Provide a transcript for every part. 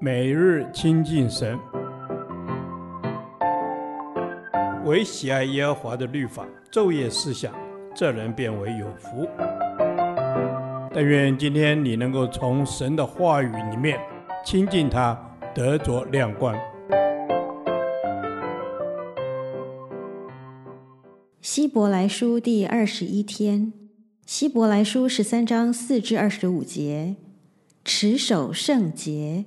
每日亲近神，唯喜爱耶和华的律法，昼夜思想，这人便为有福。但愿今天你能够从神的话语里面亲近他，得着亮光。希伯来书第二十一天，希伯来书十三章四至二十五节，持守圣洁。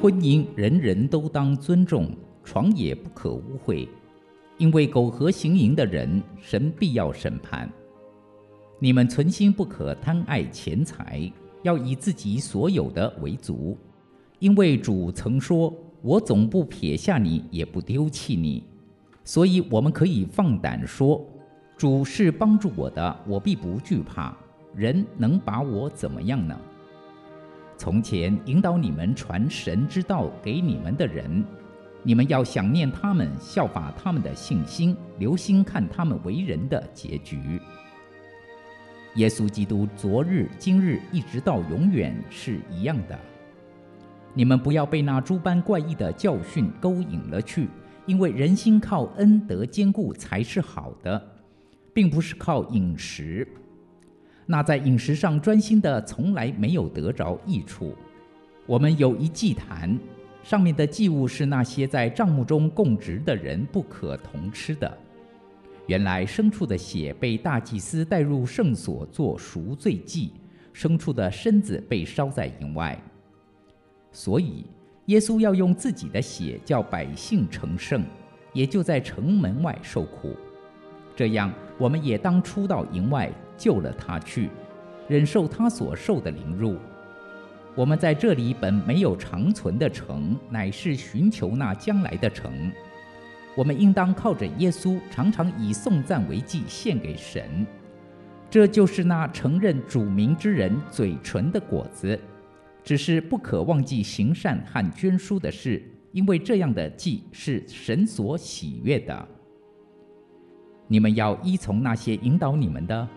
婚姻人人都当尊重，床也不可污秽，因为苟合行淫的人，神必要审判。你们存心不可贪爱钱财，要以自己所有的为足，因为主曾说：“我总不撇下你，也不丢弃你。”所以我们可以放胆说：“主是帮助我的，我必不惧怕。人能把我怎么样呢？”从前引导你们传神之道给你们的人，你们要想念他们，效法他们的信心，留心看他们为人的结局。耶稣基督昨日、今日一直到永远是一样的。你们不要被那诸般怪异的教训勾引了去，因为人心靠恩德坚固才是好的，并不是靠饮食。那在饮食上专心的，从来没有得着益处。我们有一祭坛，上面的祭物是那些在帐幕中供职的人不可同吃的。原来牲畜的血被大祭司带入圣所做赎罪祭，牲畜的身子被烧在营外。所以耶稣要用自己的血叫百姓成圣，也就在城门外受苦。这样，我们也当出到营外。救了他去，忍受他所受的凌辱。我们在这里本没有长存的城，乃是寻求那将来的城。我们应当靠着耶稣，常常以颂赞为祭献给神。这就是那承认主名之人嘴唇的果子。只是不可忘记行善和捐输的事，因为这样的祭是神所喜悦的。你们要依从那些引导你们的。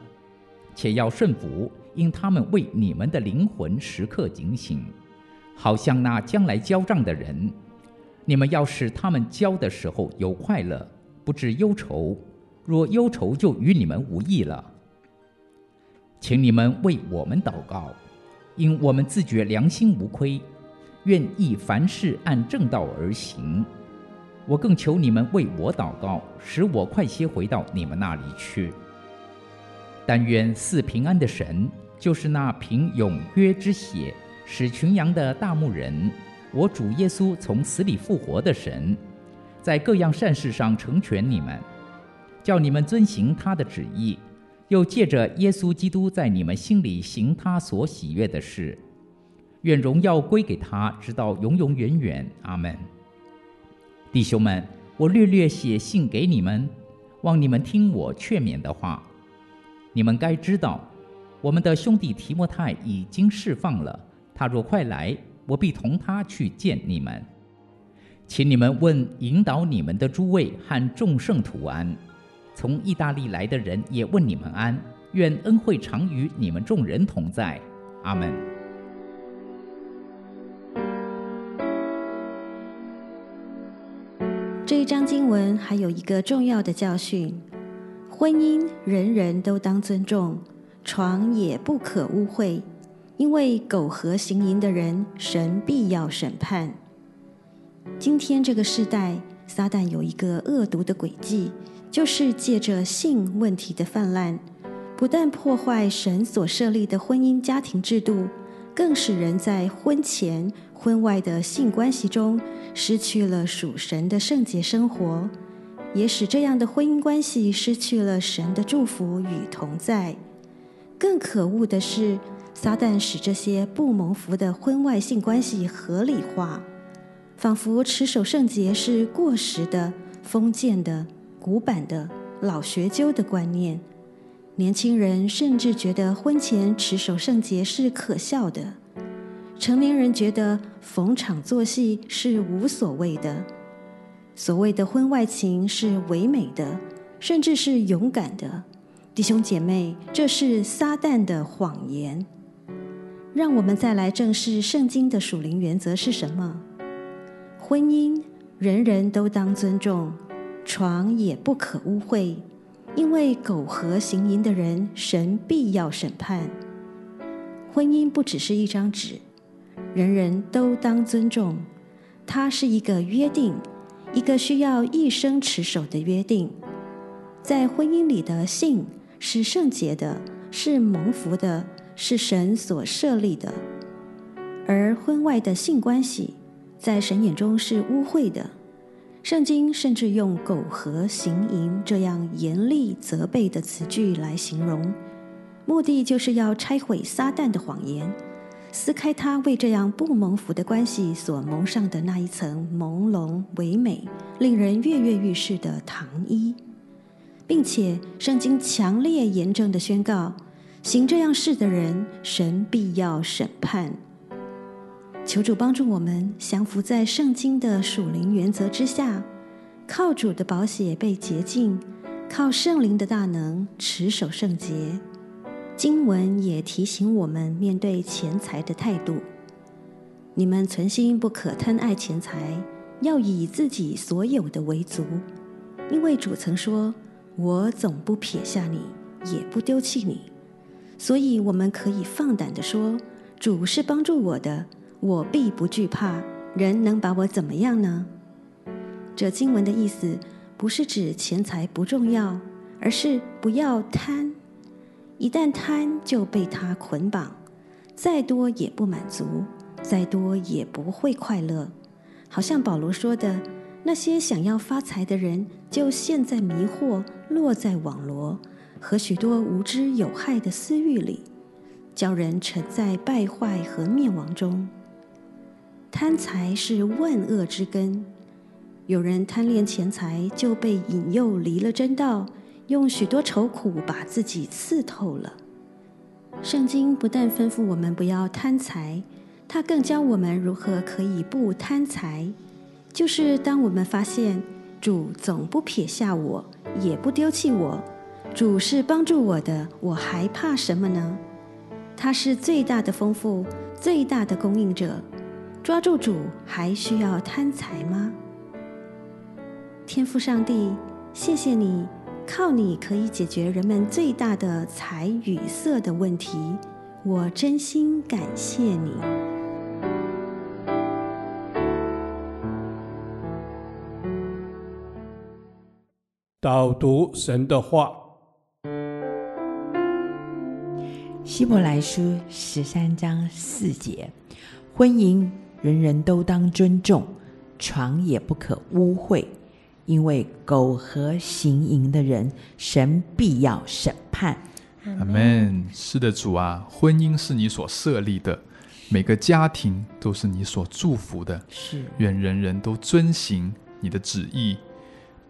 且要顺服，因他们为你们的灵魂时刻警醒，好像那将来交账的人。你们要使他们交的时候有快乐，不致忧愁。若忧愁，就与你们无益了。请你们为我们祷告，因我们自觉良心无亏，愿意凡事按正道而行。我更求你们为我祷告，使我快些回到你们那里去。但愿赐平安的神，就是那凭永约之血使群羊的大牧人，我主耶稣从死里复活的神，在各样善事上成全你们，叫你们遵行他的旨意，又借着耶稣基督在你们心里行他所喜悦的事。愿荣耀归给他，直到永永远远。阿门。弟兄们，我略略写信给你们，望你们听我劝勉的话。你们该知道，我们的兄弟提摩太已经释放了。他若快来，我必同他去见你们。请你们问引导你们的诸位和众圣徒安。从意大利来的人也问你们安。愿恩惠常与你们众人同在。阿门。这一章经文还有一个重要的教训。婚姻人人都当尊重，床也不可污秽，因为苟合行淫的人，神必要审判。今天这个时代，撒旦有一个恶毒的诡计，就是借着性问题的泛滥，不但破坏神所设立的婚姻家庭制度，更使人在婚前婚外的性关系中失去了属神的圣洁生活。也使这样的婚姻关系失去了神的祝福与同在。更可恶的是，撒旦使这些不蒙福的婚外性关系合理化，仿佛持守圣洁是过时的、封建的、古板的、老学究的观念。年轻人甚至觉得婚前持守圣洁是可笑的，成年人觉得逢场作戏是无所谓的。所谓的婚外情是唯美的，甚至是勇敢的。弟兄姐妹，这是撒旦的谎言。让我们再来正视圣经的属灵原则是什么？婚姻人人都当尊重，床也不可污秽，因为苟合行淫的人，神必要审判。婚姻不只是一张纸，人人都当尊重，它是一个约定，一个需要一生持守的约定。在婚姻里的性。是圣洁的，是蒙福的，是神所设立的；而婚外的性关系，在神眼中是污秽的。圣经甚至用“苟合行淫”这样严厉责备的词句来形容，目的就是要拆毁撒旦的谎言，撕开他为这样不蒙福的关系所蒙上的那一层朦胧、唯美、令人跃跃欲试的糖衣。并且，圣经强烈严正地宣告：行这样事的人，神必要审判。求主帮助我们降服在圣经的属灵原则之下，靠主的宝血被洁净，靠圣灵的大能持守圣洁。经文也提醒我们面对钱财的态度：你们存心不可贪爱钱财，要以自己所有的为足，因为主曾说。我总不撇下你，也不丢弃你，所以我们可以放胆地说：主是帮助我的，我必不惧怕。人能把我怎么样呢？这经文的意思不是指钱财不重要，而是不要贪。一旦贪，就被他捆绑，再多也不满足，再多也不会快乐。好像保罗说的。那些想要发财的人，就陷在迷惑、落在网罗和许多无知有害的私欲里，叫人沉在败坏和灭亡中。贪财是万恶之根，有人贪恋钱财，就被引诱离了真道，用许多愁苦把自己刺透了。圣经不但吩咐我们不要贪财，它更教我们如何可以不贪财。就是当我们发现主总不撇下我，也不丢弃我，主是帮助我的，我还怕什么呢？他是最大的丰富、最大的供应者，抓住主还需要贪财吗？天父上帝，谢谢你，靠你可以解决人们最大的财与色的问题，我真心感谢你。导读神的话，希伯来书十三章四节：婚姻人人都当尊重，床也不可污秽，因为苟合行淫的人，神必要审判。阿门。是的，主啊，婚姻是你所设立的，每个家庭都是你所祝福的。是，愿人人都遵行你的旨意。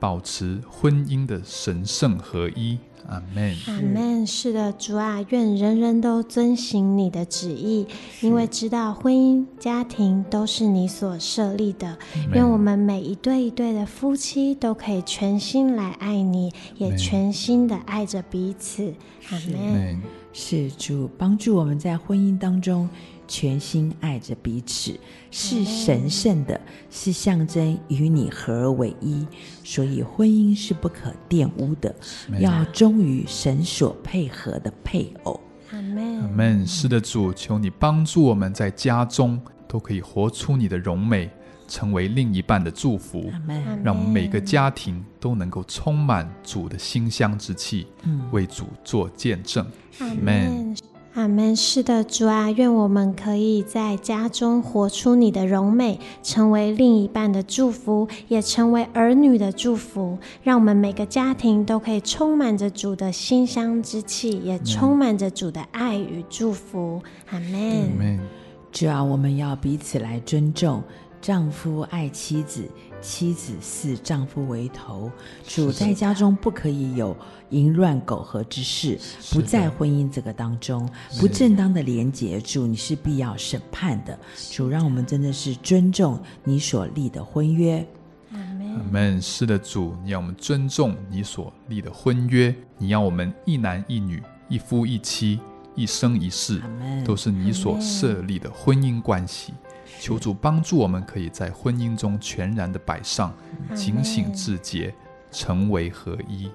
保持婚姻的神圣合一，阿门。阿门。是的，主啊，愿人人都遵行你的旨意，因为知道婚姻家庭都是你所设立的。愿我们每一对一对的夫妻都可以全心来爱你，也全心的爱着彼此。阿门。是主帮助我们在婚姻当中。全心爱着彼此，是神圣的，是象征与你合而为一，所以婚姻是不可玷污的，要忠于神所配合的配偶。阿门。阿门。是的，主，求你帮助我们在家中都可以活出你的荣美，成为另一半的祝福。让我们每个家庭都能够充满主的馨香之气，嗯，为主做见证。阿门。阿门。是的，主啊，愿我们可以在家中活出你的荣美，成为另一半的祝福，也成为儿女的祝福。让我们每个家庭都可以充满着主的馨香之气，也充满着主的爱与祝福。阿门。主啊，我们要彼此来尊重。丈夫爱妻子，妻子视丈夫为头。主在家中不可以有淫乱苟合之事，不在婚姻这个当中不正当的连结。主，你是必要审判的。主，让我们真的是尊重你所立的婚约。阿们是的，主，你要我们尊重你所立的婚约，你要我们一男一女，一夫一妻，一生一世，都是你所设立的婚姻关系。求主帮助我们，可以在婚姻中全然的摆上，警醒自洁，成为合一。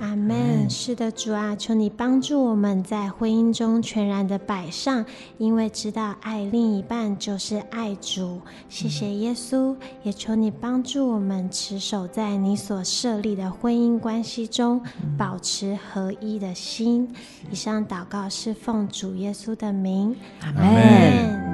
阿门。是的，主啊，求你帮助我们在婚姻中全然的摆上，因为知道爱另一半就是爱主。谢谢耶稣，也求你帮助我们持守在你所设立的婚姻关系中，保持合一的心。以上祷告是奉主耶稣的名。阿门。